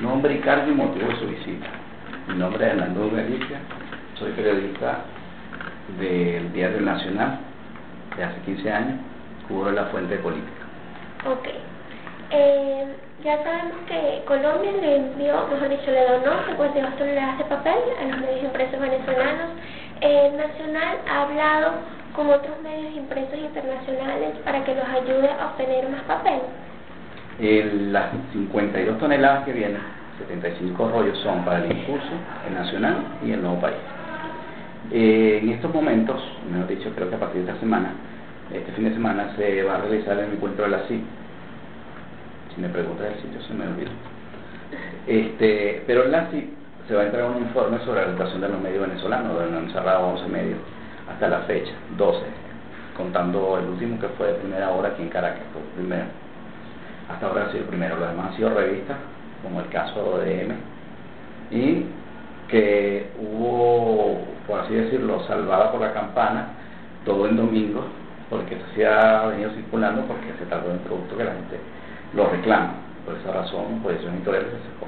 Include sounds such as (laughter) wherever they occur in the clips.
Nombre y cargo y motivo de su visita. Mi nombre es Hernando Galicia, soy periodista del Diario Nacional de hace 15 años, cubro la fuente política. Ok. Eh, ya sabemos que Colombia le envió, mejor dicho, le donó 52 toneladas de papel a los medios impresos venezolanos. El Nacional ha hablado con otros medios impresos internacionales para que los ayude a obtener más papel las 52 toneladas que vienen, 75 rollos son para el impulso, el nacional y el nuevo país. Eh, en estos momentos, mejor dicho, creo que a partir de esta semana, este fin de semana se va a realizar el encuentro de la CIP. Si me preguntas el sitio, se me olvida. Este, pero en la CIP se va a entregar un informe sobre la educación de los medios venezolanos, donde han cerrado 11 medios hasta la fecha, 12, contando el último que fue de primera hora aquí en Caracas, fue primero hasta ahora ha sido el primero, los demás han sido revistas, como el caso de M, y que hubo, por así decirlo, salvada por la campana, todo en domingo, porque se ha venido circulando porque se de un producto que la gente lo reclama. Por esa razón, por eso editorial se secó.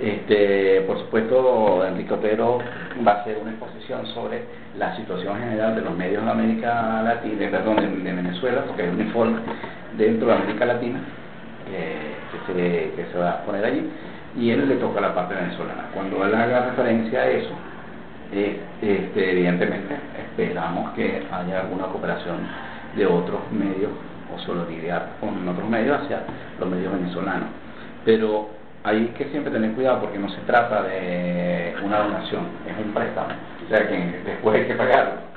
Este, por supuesto, Enrique Otero va a hacer una exposición sobre la situación general de los medios de América Latina, perdón, de, de Venezuela, porque hay un informe dentro de América Latina que, se, que se va a poner allí, y él le toca la parte venezolana. Cuando él haga referencia a eso, eh, este, evidentemente esperamos que haya alguna cooperación de otros medios o solidaridad con otros medios hacia los medios venezolanos. Pero hay que siempre tener cuidado porque no se trata de una donación, es un préstamo, o sea que después hay que pagarlo.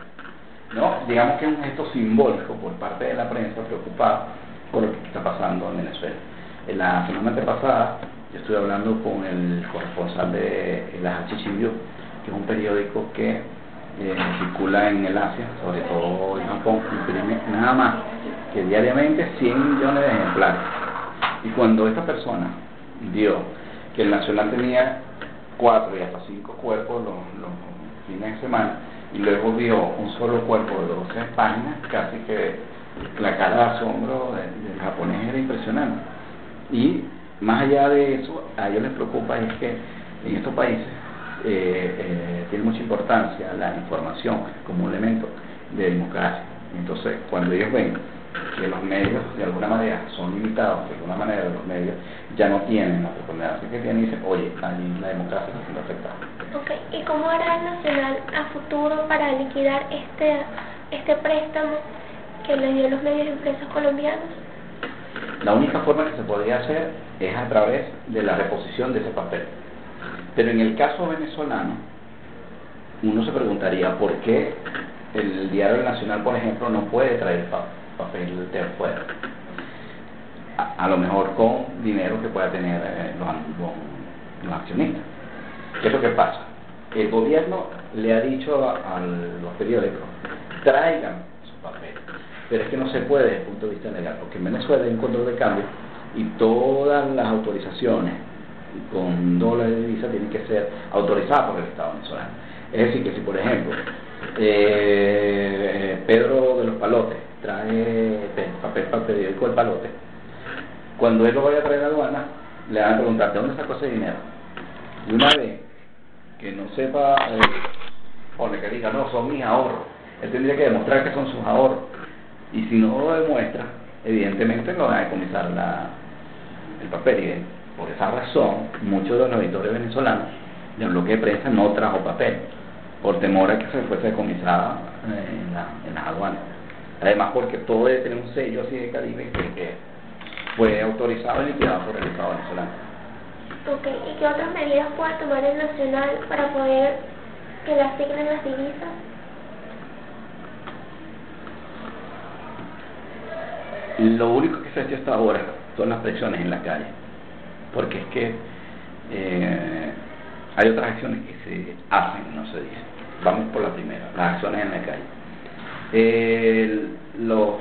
¿no? Digamos que es un gesto simbólico por parte de la prensa preocupada por lo que está pasando en Venezuela. En la semana pasada yo estuve hablando con el corresponsal de la Hachichibio, que es un periódico que eh, circula en el Asia, sobre todo en Japón, imprime nada más que diariamente 100 millones de ejemplares. Y cuando esta persona vio que el Nacional tenía cuatro y hasta cinco cuerpos los, los fines de semana, y luego vio un solo cuerpo de 12 páginas, casi que la cara de asombro del, japonés era impresionante. Y más allá de eso, a ellos les preocupa es que en estos países eh, eh, tiene mucha importancia la información como un elemento de democracia. Entonces, cuando ellos ven que los medios de alguna manera son limitados, de alguna manera los medios ya no tienen la preponderancia que tienen, dicen, oye, ahí la democracia está siendo afectada. Okay. ¿Y cómo hará el Nacional a futuro para liquidar este, este préstamo que le dio los medios impresos colombianos? La única forma que se podría hacer es a través de la reposición de ese papel. Pero en el caso venezolano, uno se preguntaría por qué el diario Nacional, por ejemplo, no puede traer papel de afuera. A, lo mejor con dinero que pueda tener eh, los, los, accionistas. ¿Qué es lo que pasa? El gobierno le ha dicho a, a los periódicos, traigan su papel pero es que no se puede desde el punto de vista legal, porque en Venezuela hay un control de cambio y todas las autorizaciones con dólares de divisa tienen que ser autorizadas por el Estado venezolano. Es decir, que si por ejemplo eh, Pedro de los Palotes trae papel para el periódico El Palote, cuando él lo vaya a traer a aduana, le van a preguntar, ¿de dónde sacó ese dinero? Y una vez que no sepa, eh, o que diga, no, son mis ahorros, él tendría que demostrar que son sus ahorros y si no lo demuestra, evidentemente no va a decomisar el papel. Y por esa razón, muchos de los editores venezolanos del bloque de prensa no trajo papel, por temor a que se fuese decomisada en, la, en las aduanas. Además, porque todo debe tener un sello así de Caribe que, fue autorizado y liquidado por el Estado venezolano. ¿y qué otras medidas puede tomar el Nacional para poder que le asignen las divisas? Lo único que se ha hecho hasta ahora son las presiones en la calle, porque es que eh, hay otras acciones que se hacen, no se dice. Vamos por la primera, las acciones en la calle. los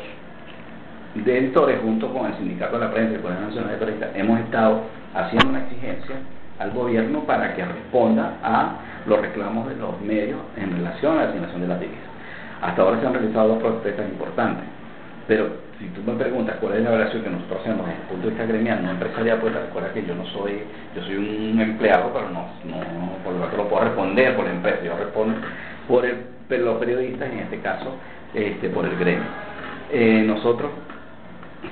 directores, junto con el Sindicato de la Prensa y el Colegio Nacional de Periodistas, hemos estado haciendo una exigencia al gobierno para que responda a los reclamos de los medios en relación a la asignación de las divisas. Hasta ahora se han realizado dos protestas importantes, pero si tú me preguntas cuál es la evaluación que nosotros hacemos desde el punto de vista gremial, no empresarial, pues recuerda que yo no soy, yo soy un empleado, pero no, no por lo tanto puedo responder por la empresa, yo respondo por el, los periodistas, en este caso, este, por el gremio. Eh, nosotros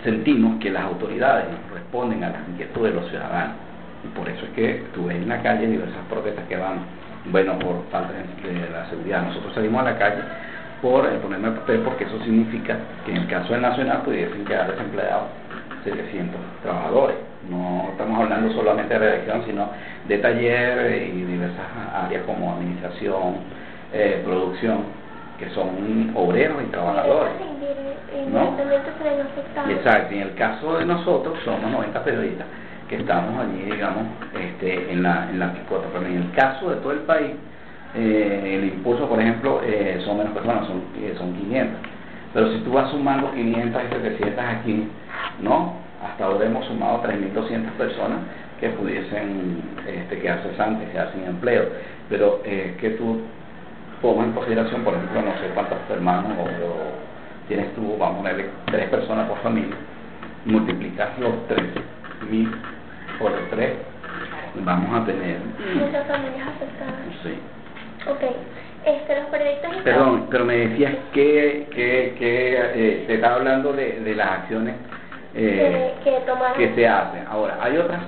sentimos que las autoridades responden a las inquietudes de los ciudadanos. Y por eso es que tuve en la calle diversas protestas que van, bueno, por falta de la seguridad. Nosotros salimos a la calle por el problema de papel, porque eso significa que en el caso del Nacional pudiesen quedar desempleados 700 trabajadores. No estamos hablando solamente de redacción, sino de taller y diversas áreas como administración, eh, producción, que son obreros y trabajadores. ¿no? Exacto, y en el caso de nosotros somos 90 periodistas que estamos allí, digamos, este, en, la, en la picota, pero en el caso de todo el país, eh, el impulso, por ejemplo, eh, son menos personas, son, eh, son 500. Pero si tú vas sumando 500 y 700 aquí, ¿no? Hasta ahora hemos sumado 3.200 personas que pudiesen este, quedarse cesantes, quedarse sin empleo. Pero eh, que tú pongas en consideración, por ejemplo, no sé cuántos hermanos o, tienes tú, vamos a ponerle tres personas por familia, multiplicas los 3.000 por 3, vamos a tener... Muchas familias afectadas. Sí. Ok. Este, los periodistas Perdón, pero me decías que, que, que eh, te estaba hablando de, de las acciones eh, que, que, se hacen. Ahora, hay otras,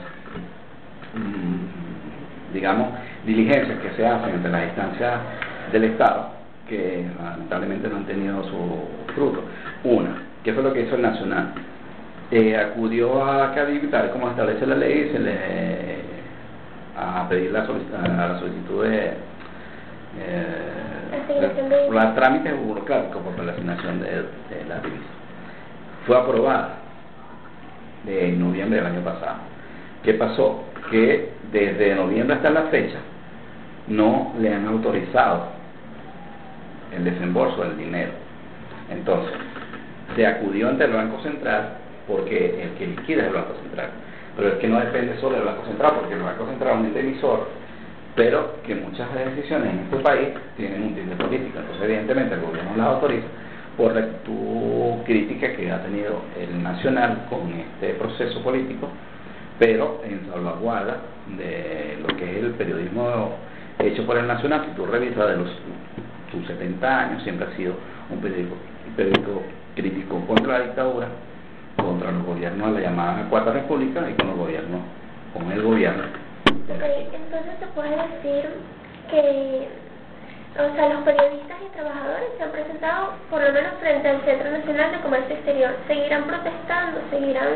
mm, digamos, diligencias que se hacen entre las instancias del Estado que lamentablemente no han tenido su fruto. Una, que fue lo que hizo el Nacional. Eh, acudió a Cadivitar, como establece la ley, se le a pedir la, a la solicitud de eh, los trámites burocráticos por la asignación de, la divisa. Fue aprobada de noviembre del año pasado. ¿Qué pasó? Que desde noviembre hasta la fecha no le han autorizado el desembolso del dinero. Entonces, se acudió ante el Banco Central porque el que liquida es el Banco Central. Pero es que no depende solo del Banco Central, porque el Banco Central es un emisor pero que muchas decisiones en este país tienen un tinte político. Entonces, evidentemente, el gobierno las autoriza por la crítica que ha tenido el Nacional con este proceso político, pero en salvaguarda de lo que es el periodismo hecho por el Nacional. Si tú revisas de los sus 70 años, siempre ha sido un periódico, un periódico crítico contra la dictadura, contra los gobiernos de la llamada Cuarta República y con los gobiernos, con el gobierno entonces se puede decir que, o sea, los periodistas y trabajadores se han presentado, por lo menos frente al Centro Nacional de Comercio Exterior, seguirán protestando, seguirán...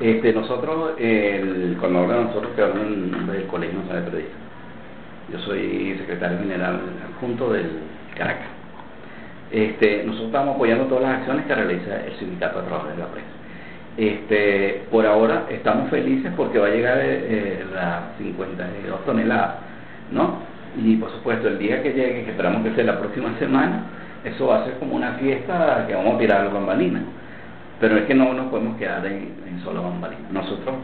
Este, nosotros, el, cuando hablamos nosotros que nombre del Colegio Nacional de Periodistas, yo soy secretario general adjunto del Caracas. Este, nosotros estamos apoyando todas las acciones que realiza el Sindicato de Trabajadores de la Prensa este, por ahora estamos felices porque va a llegar eh, las 52 toneladas, ¿no? Y por supuesto, el día que llegue, que esperamos que sea la próxima semana, eso va a ser como una fiesta que vamos a tirar a las bambalinas. Pero es que no nos podemos quedar en, en solo bambalinas. Nosotros,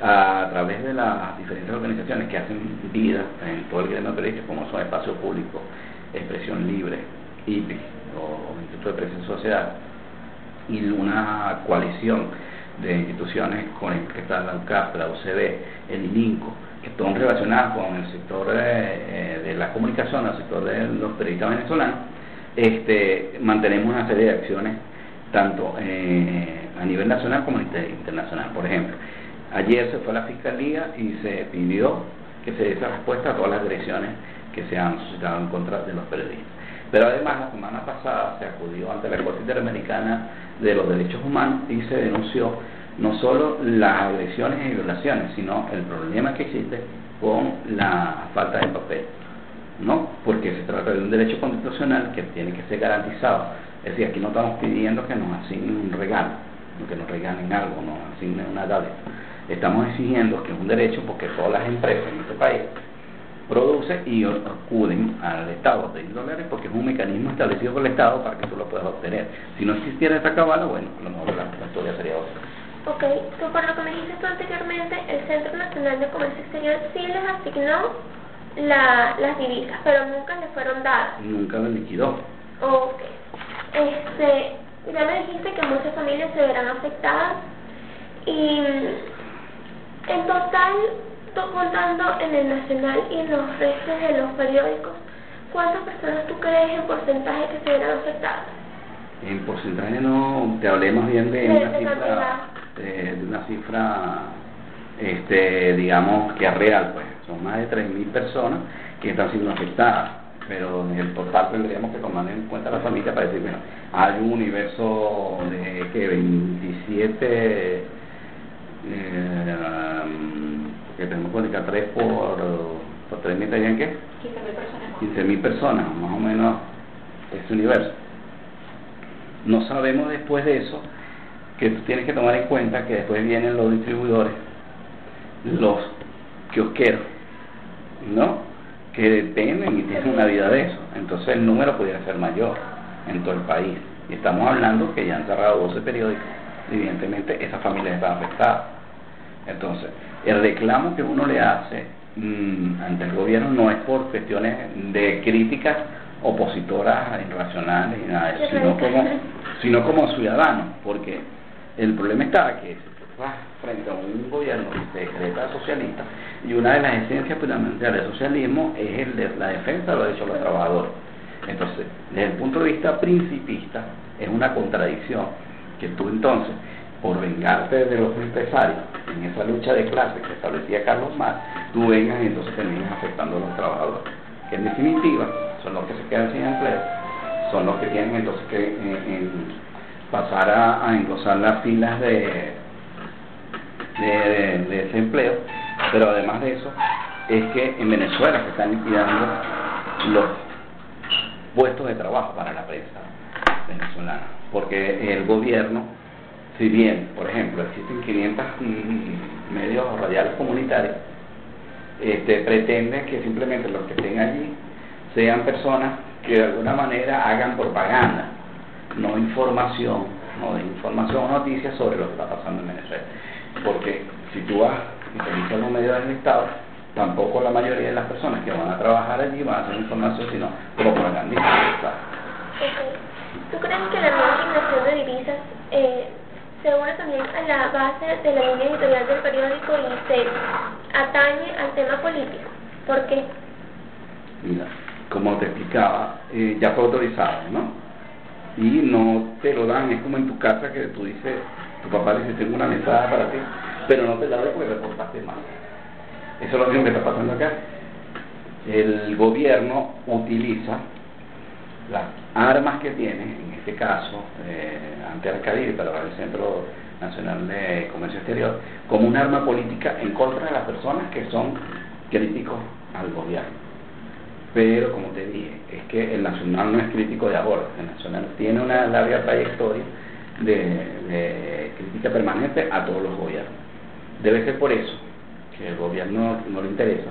a través de las diferentes organizaciones que hacen vida en todo el gremio periodístico, como son Espacio Público, Expresión Libre, IPI o Instituto de Presión Social, y una coalición de instituciones con el que está la UCAP, la UCB, el INCO, que están relacionadas con el sector eh, de, la comunicación, el sector de los periodistas venezolanos, este, mantenemos una serie de acciones tanto eh, a nivel nacional como internacional. Por ejemplo, ayer se fue a la Fiscalía y se pidió que se dé respuesta a todas las agresiones que se han suscitado en contra de los periodistas. Pero además, la semana pasada se acudió ante la Corte Interamericana de los Derechos Humanos y se denunció no solo las agresiones y violaciones, sino el problema que existe con la falta de papel. ¿no? Porque se trata de un derecho constitucional que tiene que ser garantizado. Es decir, aquí no estamos pidiendo que nos asignen un regalo, que nos regalen algo, nos asignen una dádiva. Estamos exigiendo que es un derecho porque todas las empresas en este país producen y acuden al Estado de dólares porque es un mecanismo establecido por el Estado para que tú lo puedas obtener. Si no existiera esta cabala, bueno, a lo mejor la, historia sería otra. Ok, tú por lo que me dijiste tú anteriormente, el Centro Nacional de Comercio Exterior sí les asignó la, las divisas, pero nunca les fueron dadas. Nunca las liquidó. Ok. Este, ya me dijiste que muchas familias se verán afectadas y en total, contando en el Nacional y en los restos de los periódicos, ¿cuántas personas tú crees en porcentaje que se verán afectadas? En porcentaje no, te hablé más bien de, una cifra, de, una cifra, este, digamos que es real, pues, son más de 3.000 personas que están siendo afectadas, pero en el total tendríamos que tomar en cuenta la familia para decir, bueno, hay un universo de que 27 eh, que tenemos que 3 por, por 3 mil, ¿tenían qué? 15 mil personas. más o menos este universo. No sabemos después de eso que tú tienes que tomar en cuenta que después vienen los distribuidores, los kiosqueros, ¿no? Que dependen y tienen una vida de eso. Entonces el número pudiera ser mayor en todo el país. Y estamos hablando que ya han cerrado 12 periódicos evidentemente esa familia está afectada. Entonces, el reclamo que uno le hace mm, ante el gobierno no es por cuestiones de críticas opositoras irracionales y nada sino como, (laughs) sino como ciudadano, porque el problema está que frente a un gobierno que se decreta socialista y una de las esencias fundamentales del socialismo es el de la defensa de los derechos de los trabajadores. Entonces, desde el punto de vista principista, es una contradicción que tú entonces, por vengarte de los empresarios, en esa lucha de clase que establecía Carlos Marx, tú vengas y entonces terminas afectando a los trabajadores, que en definitiva son los que se quedan sin empleo, son los que tienen entonces que pasar a, engrosar las filas de, de, de, ese empleo, pero además de eso, es que en Venezuela se están liquidando los puestos de trabajo para la prensa venezolana, porque el gobierno, si bien, por ejemplo, existen 500 mm, medios radiales comunitarios, este, pretende que simplemente los que estén allí sean personas que de alguna manera hagan propaganda, no información, no información o noticias sobre lo que está pasando en Venezuela. Porque si tú vas y te los medios del Estado, tampoco la mayoría de las personas que van a trabajar allí van a hacer información, sino propagandistas. ¿Tú crees que la nueva asignación de divisas eh, se une también a la base de la línea editorial del periódico y se atañe al tema político? ¿Por qué? Mira, como te explicaba, eh, ya fue autorizado, ¿no? Y no te lo dan, es como en tu casa que tú dices, tu papá dice, tengo una mesada para ti, pero no te la doy porque reportaste mal. Eso es lo mismo que está pasando acá. El gobierno utiliza las armas que tiene, este caso, eh, ante Arcadir, para el Centro Nacional de Comercio Exterior, como un arma política en contra de las personas que son críticos al gobierno. Pero, como te dije, es que el Nacional no es crítico de ahora, el Nacional tiene una larga trayectoria de, crítica permanente a todos los gobiernos. Debe ser por eso que el gobierno no le interesa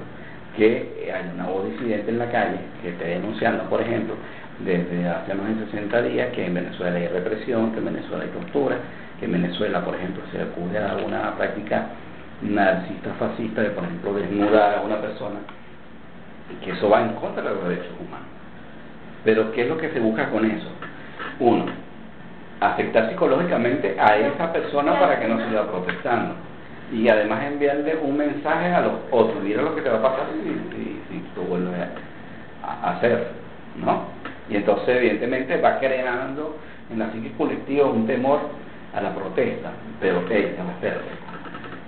que haya una voz disidente en la calle que esté denunciando, por ejemplo, desde hace más de 60 días que en Venezuela hay represión, que en Venezuela hay tortura, que en Venezuela, por ejemplo, se acude a una práctica narcisista fascista de, por ejemplo, desnudar a una persona, y que eso va en contra de los derechos humanos. Pero, ¿qué es lo que se busca con eso? Uno, afectar psicológicamente a esa persona para que no siga protestando. Y además enviarle un mensaje a los otros, mira lo que te va a pasar si, si, tú vuelves a hacer, ¿no? Y entonces, evidentemente, va creando en la psique colectiva un temor a la protesta. Pero, ok, espérate.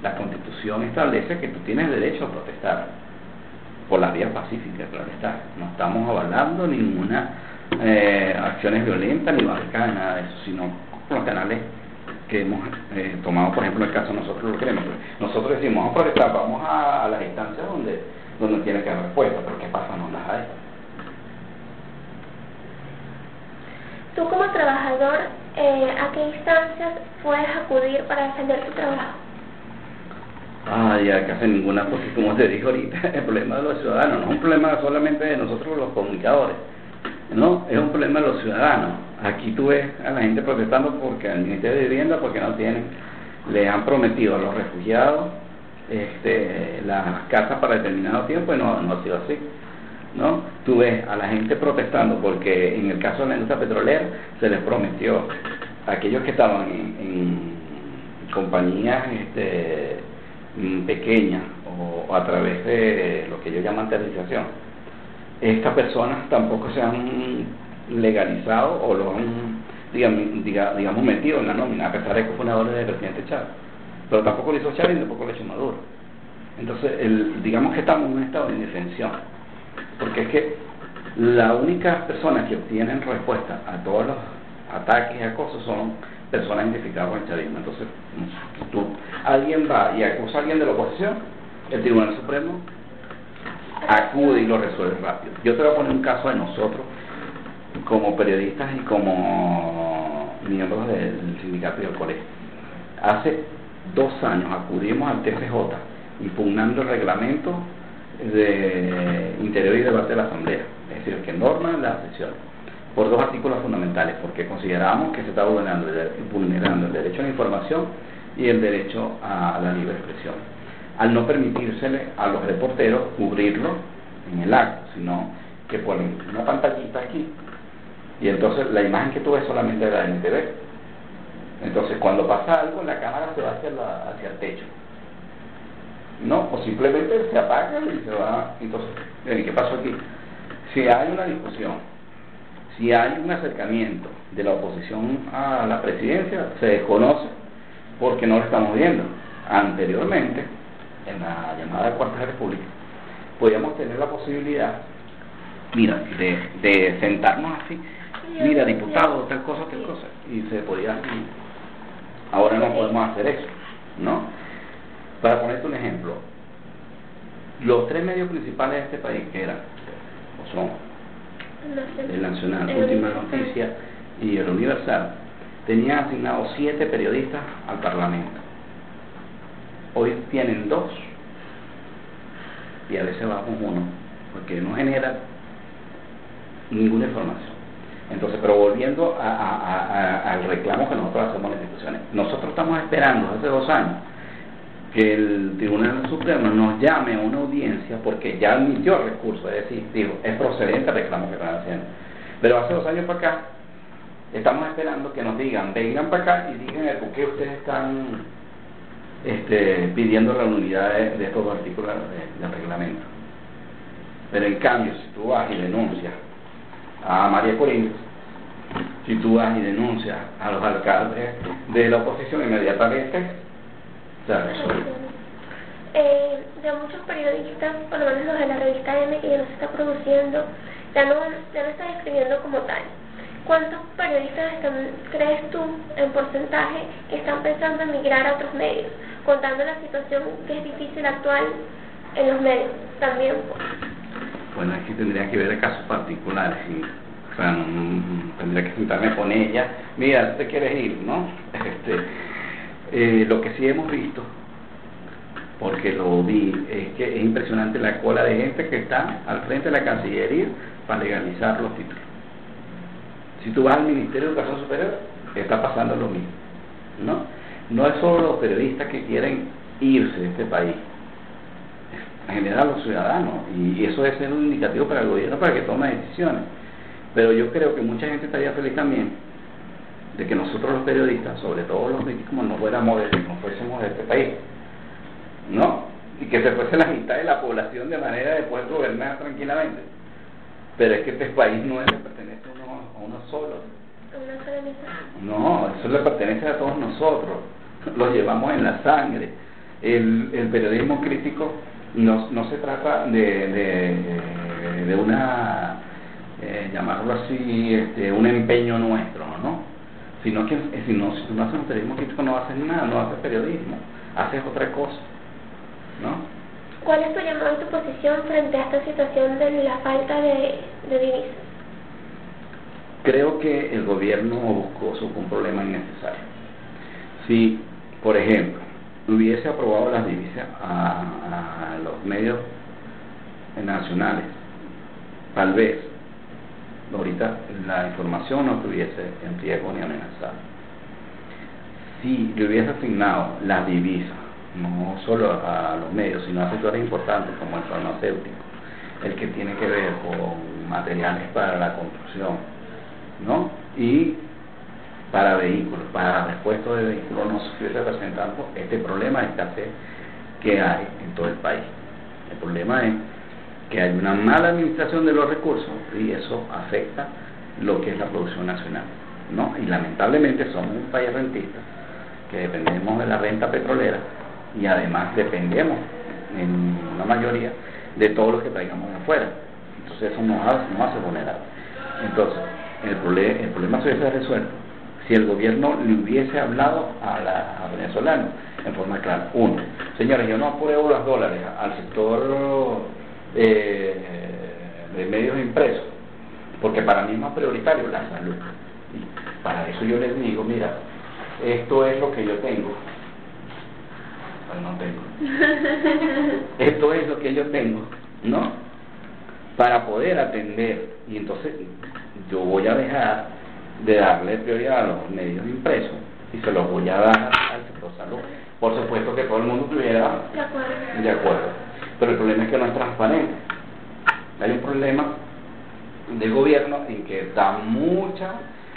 La Constitución establece que tú tienes derecho a protestar por las vías pacíficas, claro está. No estamos avalando ninguna eh, acciones violentas ni barricadas, nada de eso, sino los canales que hemos eh, tomado, por ejemplo, en el caso nosotros lo queremos. Nosotros decimos, vamos a protestar, vamos a, las instancias donde, donde tiene que haber respuesta, pero ¿qué pasa? No las hay. Tú como trabajador, eh, ¿a qué instancias puedes acudir para defender tu trabajo? Ah, ya casi ninguna, porque como te dijo ahorita, (laughs) el problema de los ciudadanos no es un problema solamente de nosotros los comunicadores, no, es un problema de los ciudadanos. Aquí tú ves a la gente protestando porque el Ministerio de Vivienda, porque no tienen, le han prometido a los refugiados este, las casas para determinado tiempo y no, no ha sido así. ¿No? Tú ves a la gente protestando porque en el caso de la industria petrolera se les prometió a aquellos que estaban en, en compañías este, Mm, pequeña o, a través de lo que ellos llaman tercerización, estas personas tampoco se han legalizado o lo han, digamos, digamos metido en la nómina, a pesar de que fue una orden del presidente Chávez. Pero tampoco lo hizo Chávez y tampoco lo hizo Maduro. Entonces, el, digamos que estamos en un estado de indefensión, porque es que las únicas personas que obtienen respuesta a todos los ataques y acosos son personas identificadas con el chavismo. Entonces, tú, alguien va y acusa a alguien de la oposición, el Tribunal Supremo acude y lo resuelve rápido. Yo te voy a poner un caso de nosotros, como periodistas y como miembros del sindicato y del colegio. Hace dos años acudimos al TCJ impugnando el reglamento de interior y debate de la Asamblea, es decir, que norma las sesiones por dos artículos fundamentales, porque consideramos que se está vulnerando el, derecho a la información y el derecho a la libre expresión, al no permitírsele a los reporteros cubrirlo en el acto, sino que ponen una pantallita aquí y entonces la imagen que tú ves solamente la de NTV. Entonces cuando pasa algo la cámara se va hacia, hacia el techo. No, o simplemente se apaga y se va. Entonces, ¿qué pasó aquí? Si hay una discusión si hay un acercamiento de la oposición a la presidencia, se desconoce porque no lo estamos viendo. Anteriormente, en la llamada Cuarta República, podíamos tener la posibilidad, mira, de, de sentarnos así, mira, diputado, tal cosa, tal cosa, y se podía. Ahora no podemos hacer eso, ¿no? Para ponerte un ejemplo, los tres medios principales de este país, que eran, o son el Nacional, Última Noticia y el Universal, tenían asignados siete periodistas al Parlamento. Hoy tienen dos y a veces bajamos uno, porque no genera ninguna información. Entonces, pero volviendo al reclamo que nosotros hacemos en las instituciones, nosotros estamos esperando hace dos años que el Tribunal Supremo nos llame a una audiencia porque ya admitió recurso, es decir, digo, es procedente el reclamo que están haciendo. Pero hace dos años para acá, estamos esperando que nos digan, vengan para acá y digan por qué ustedes están este, pidiendo la unidad de, estos dos artículos del reglamento. Pero en cambio, si tú vas y denuncias a María Corina, si tú vas y denuncias a los alcaldes de la oposición inmediatamente, eh, de muchos periodistas, por lo menos los de la revista M, que ya no se está produciendo, ya no, ya no está escribiendo como tal. ¿Cuántos periodistas están, crees tú, en porcentaje, que están pensando en migrar a otros medios, contando la situación que es difícil actual en los medios también? Pues. Bueno, aquí tendría que ver casos particulares. O sea, tendría que sentarme con ella. Mira, tú te quieres ir, ¿no? (laughs) Este, eh, lo que sí hemos visto, porque lo vi, es que es impresionante la cola de gente que está al frente de la Cancillería para legalizar los títulos. Si tú vas al Ministerio de Educación Superior, está pasando lo mismo. ¿no? no es solo los periodistas que quieren irse de este país, en general los ciudadanos, y eso debe ser un indicativo para el gobierno para que tome decisiones. Pero yo creo que mucha gente estaría feliz también de que nosotros los periodistas, sobre todo los políticos, no fuéramos de, no fuésemos de este país, ¿no? Y que se fuese la mitad de la población de manera de poder gobernar tranquilamente. Pero es que este país no le pertenece a uno, a uno solo. No, eso le pertenece a todos nosotros. Lo llevamos en la sangre. El, el periodismo crítico no, no se trata de, de, de una, eh, llamarlo así, este, un empeño nuestro, ¿no? Sino que si no, si no haces un periodismo crítico no haces nada, no haces periodismo, haces otra cosa, ¿no? ¿Cuál es tu llamado y tu posición frente a esta situación de la falta de, de divisas? creo que el gobierno buscó un problema innecesario. Si, por ejemplo, hubiese aprobado las divisas a, los medios nacionales, tal vez ahorita la información no estuviese en riesgo ni amenazada. Si le hubiese asignado las divisas, no solo a los medios, sino a sectores importantes como el farmacéutico, el que tiene que ver con materiales para la construcción, ¿no? Y para vehículos, para repuesto de vehículos no se estuviese presentando este problema de escasez que hay en todo el país. El problema es que hay una mala administración de los recursos y eso afecta lo que es la producción nacional. ¿no? Y lamentablemente somos un país rentista que dependemos de la renta petrolera y además dependemos en la mayoría de todo lo que traigamos de afuera. Entonces eso nos hace, nos hace vulnerables. Entonces, el, problema, el problema se hubiese resuelto si el gobierno le hubiese hablado a, la, a venezolanos en forma clara. Uno, señores, yo no apruebo los dólares al sector eh, de medios impresos, porque para mí es más prioritario la salud. Y para eso yo les digo, mira, esto es lo que yo tengo. no tengo. (laughs) Esto es lo que yo tengo, ¿no? Para poder atender. Y entonces yo voy a dejar de darle prioridad a los medios impresos y se los voy a dar al sector salud. Por supuesto que todo el mundo estuviera de acuerdo. de acuerdo, pero el problema es que no es transparente. Hay un problema del gobierno en que da mucha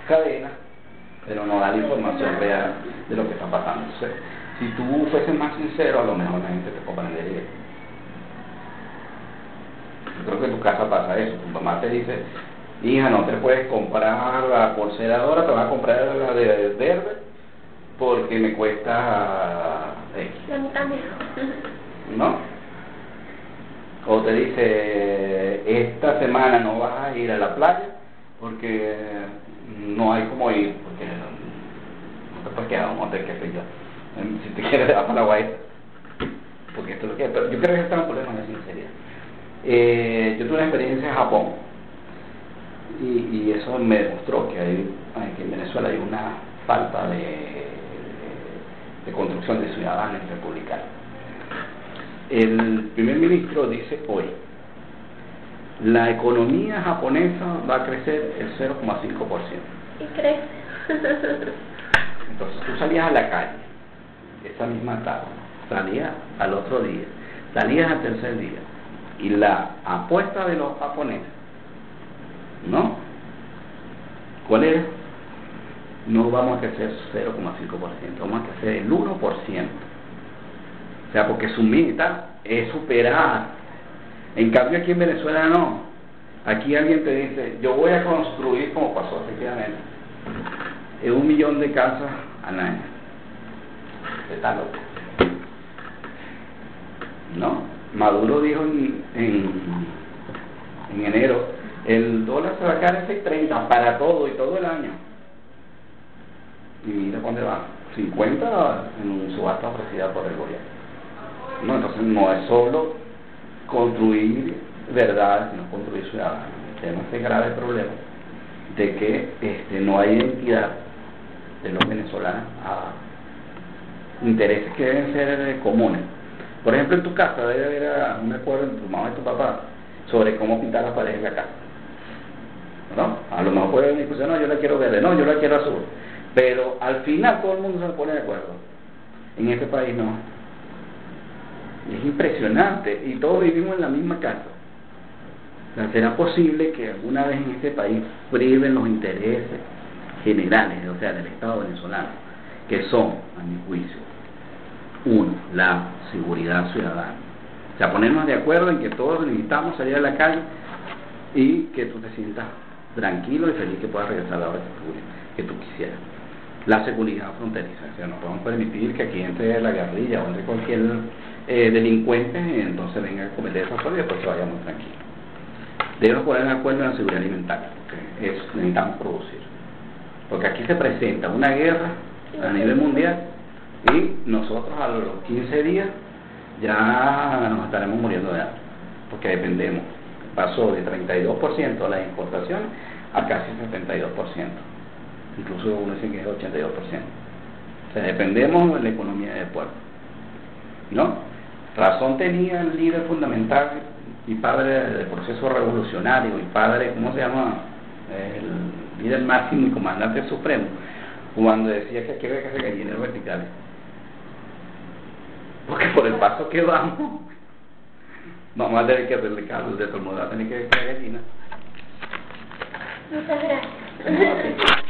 cadena, pero no da la información real de lo que está pasando. si tú fueses más sincero, a lo mejor la gente te comprendería. Yo creo que en tu casa pasa eso. Tu mamá te dice, hija, no te puedes comprar la porceladora, te vas a comprar la de verde porque me cuesta X. ¿No? O te dice, esta semana no vas a ir a la playa porque no hay como ir, porque no te puedes quedar en un hotel, que sé yo. Si te (laughs) quieres, a Paraguay. Porque esto es lo que... Pero yo creo que este es un problema de sinceridad. Eh, yo tuve una experiencia en Japón y, y eso me demostró que, hay, que en Venezuela hay una falta de, de, construcción de ciudadanos republicanos. El primer ministro dice hoy, la economía japonesa va a crecer el 0,5%. Y crece. (laughs) Entonces tú salías a la calle, esa misma tarde, salías al otro día, salías al tercer día, y la apuesta de los japoneses ¿No? ¿Cuál es? No vamos a crecer 0,5%, vamos a crecer el 1%. O sea, porque su meta es superar. En cambio aquí en Venezuela no. Aquí alguien te dice, yo voy a construir, como pasó efectivamente, un millón de casas al año. Está loco. ¿No? Maduro dijo en, en, en enero, el dólar se va a en 6.30 para todo y todo el año. Y mira dónde va. 50 en un subasta ofrecida por el gobierno. No, entonces no es solo construir verdad, sino construir ciudadanos. Tenemos este grave problema de que este, no hay identidad de los venezolanos a intereses que deben ser comunes. Por ejemplo, en tu casa debe haber un acuerdo entre tu mamá y tu papá sobre cómo pintar las paredes de la casa. ¿no? A lo mejor puede haber discusión, no, yo la quiero verde, no, yo la quiero azul. Pero al final todo el mundo se pone de acuerdo. En este país no. Es impresionante y todos vivimos en la misma casa. ¿Será posible que alguna vez en este país priven los intereses generales, o sea, del Estado venezolano, que son, a mi juicio, uno, la seguridad ciudadana? O sea, ponernos de acuerdo en que todos necesitamos salir a la calle y que tú te sientas tranquilo y feliz que puedas regresar a la hora que tú, quisieras. La seguridad fronteriza, o sea, no podemos permitir que aquí entre la guerrilla o entre cualquier eh, delincuente entonces venga a cometer esa cosa y después se vaya muy tranquilo. Debemos poner de acuerdo en la seguridad alimentaria, porque es, necesitamos producir. Porque aquí se presenta una guerra a nivel mundial y nosotros a los 15 días ya nos estaremos muriendo de hambre, porque dependemos pasó de 32% las importaciones a casi 72%. Incluso uno dice que es 82%. O sea, dependemos de la economía del pueblo. ¿No? Razón tenía el líder fundamental y padre del proceso revolucionario y padre, ¿cómo se llama? El líder máximo y comandante supremo, cuando decía que hay que se gallineros verticales. Porque por el paso que vamos, vamos a tener que hacerle caso, de todo a tener que ver Muchas gracias.